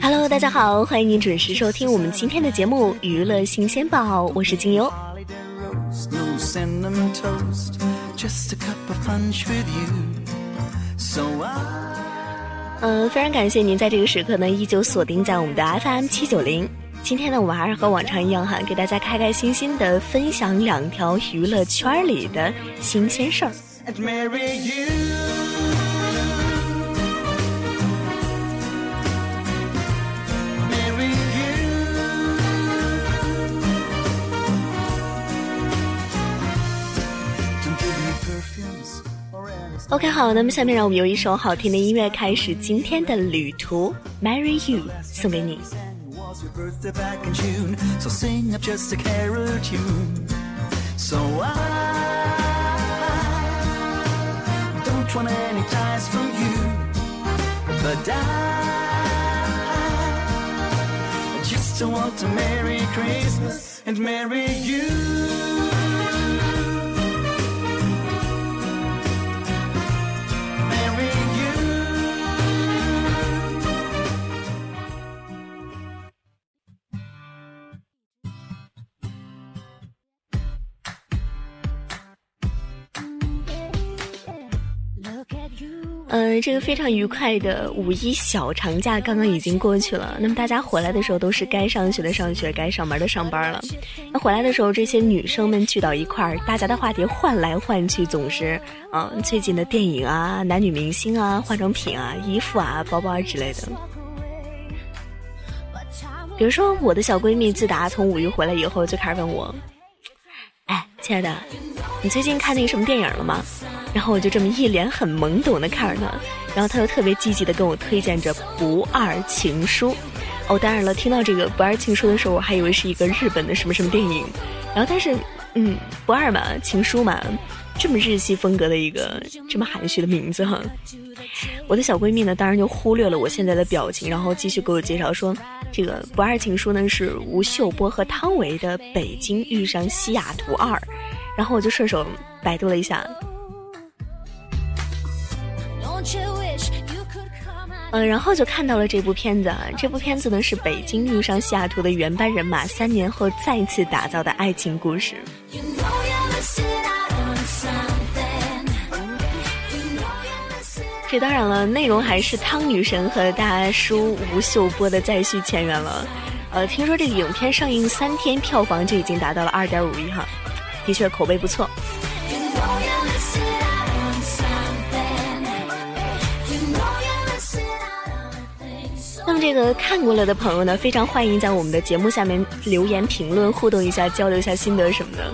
Hello，大家好，欢迎您准时收听我们今天的节目《娱乐新鲜报》，我是金优。嗯，非常感谢您在这个时刻呢，依旧锁定在我们的 FM 七九零。今天呢，我们还是和往常一样哈，给大家开开心心的分享两条娱乐圈里的新鲜事儿。OK，好，那么下面让我们用一首好听的音乐开始今天的旅途。Marry You 送给你。嗯，这个非常愉快的五一小长假刚刚已经过去了。那么大家回来的时候都是该上学的上学，该上班的上班了。那回来的时候，这些女生们聚到一块儿，大家的话题换来换去，总是嗯最近的电影啊、男女明星啊、化妆品啊、衣服啊、包包之类的。比如说，我的小闺蜜自打从五一回来以后，就开始问我：“哎，亲爱的，你最近看那个什么电影了吗？”然后我就这么一脸很懵懂的看着他，然后他又特别积极的跟我推荐着《不二情书》。哦，当然了，听到这个《不二情书》的时候，我还以为是一个日本的什么什么电影。然后，但是，嗯，不二嘛，情书嘛，这么日系风格的一个这么含蓄的名字哈。我的小闺蜜呢，当然就忽略了我现在的表情，然后继续给我介绍说，这个《不二情书》呢是吴秀波和汤唯的《北京遇上西雅图二》。然后我就顺手百度了一下。嗯，然后就看到了这部片子啊。这部片子呢是《北京遇上西雅图》的原班人马三年后再次打造的爱情故事。这当然了，内容还是汤女神和大叔吴秀波的再续前缘了。呃，听说这个影片上映三天票房就已经达到了二点五亿哈，的确口碑不错。那么这个看过了的朋友呢，非常欢迎在我们的节目下面留言评论互动一下，交流一下心得什么的。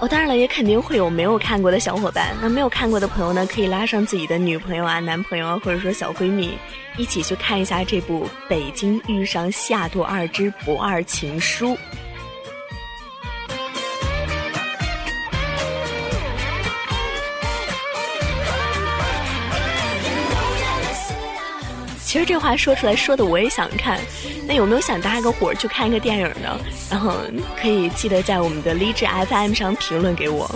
哦，当然了，也肯定会有没有看过的小伙伴。那没有看过的朋友呢，可以拉上自己的女朋友啊、男朋友啊，或者说小闺蜜，一起去看一下这部《北京遇上西雅图二之不二情书》。其实这话说出来说的我也想看，那有没有想搭个伙去看一个电影呢？然后可以记得在我们的励志 FM 上评论给我。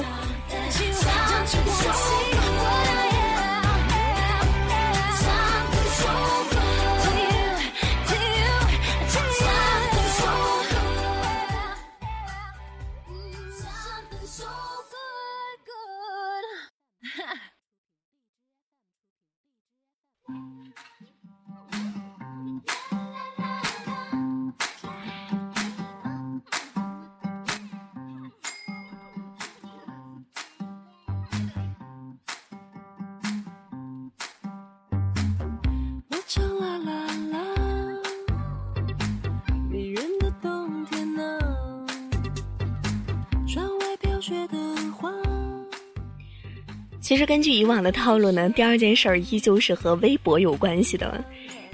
其实根据以往的套路呢，第二件事儿依旧是和微博有关系的。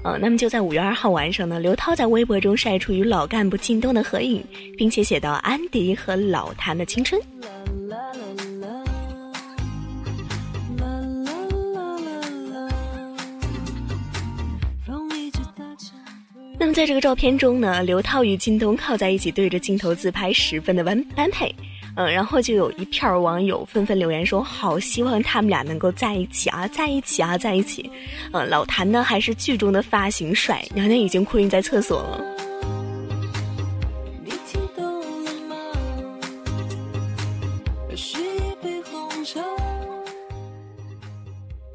呃，那么就在五月二号晚上呢，刘涛在微博中晒出与老干部靳东的合影，并且写到安迪和老谭的青春。那么在这个照片中呢，刘涛与靳东靠在一起对着镜头自拍，十分的般般配。嗯，然后就有一片网友纷纷留言说：“好希望他们俩能够在一起啊，在一起啊，在一起。”嗯，老谭呢还是剧中的发型帅，娘娘已经哭晕在厕所了。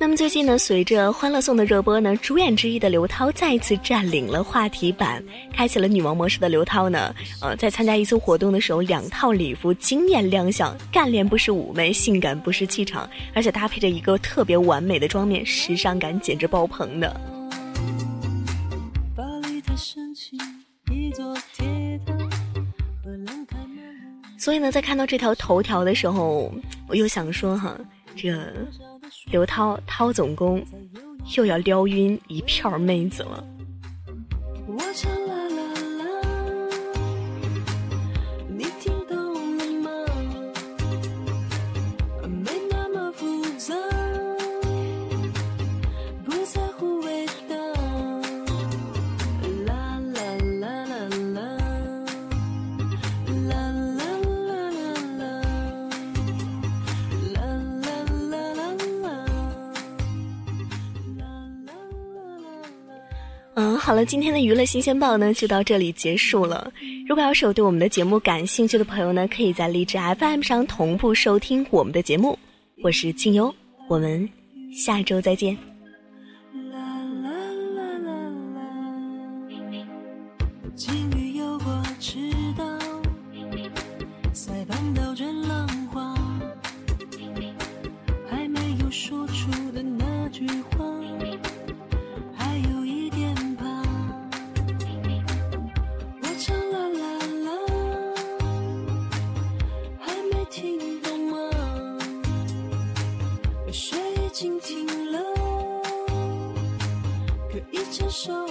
那么最近呢，随着《欢乐颂》的热播呢，主演之一的刘涛再次占领了话题版，开启了女王模式的刘涛呢，呃，在参加一次活动的时候，两套礼服惊艳亮相，干练不失妩媚，性感不失气场，而且搭配着一个特别完美的妆面，时尚感简直爆棚的。所以呢，在看到这条头条的时候，我又想说哈，这。刘涛，涛总攻又要撩晕一票妹子了。嗯，好了，今天的娱乐新鲜报呢就到这里结束了。如果要是有对我们的节目感兴趣的朋友呢，可以在荔枝 FM 上同步收听我们的节目。我是静优，我们下周再见。手。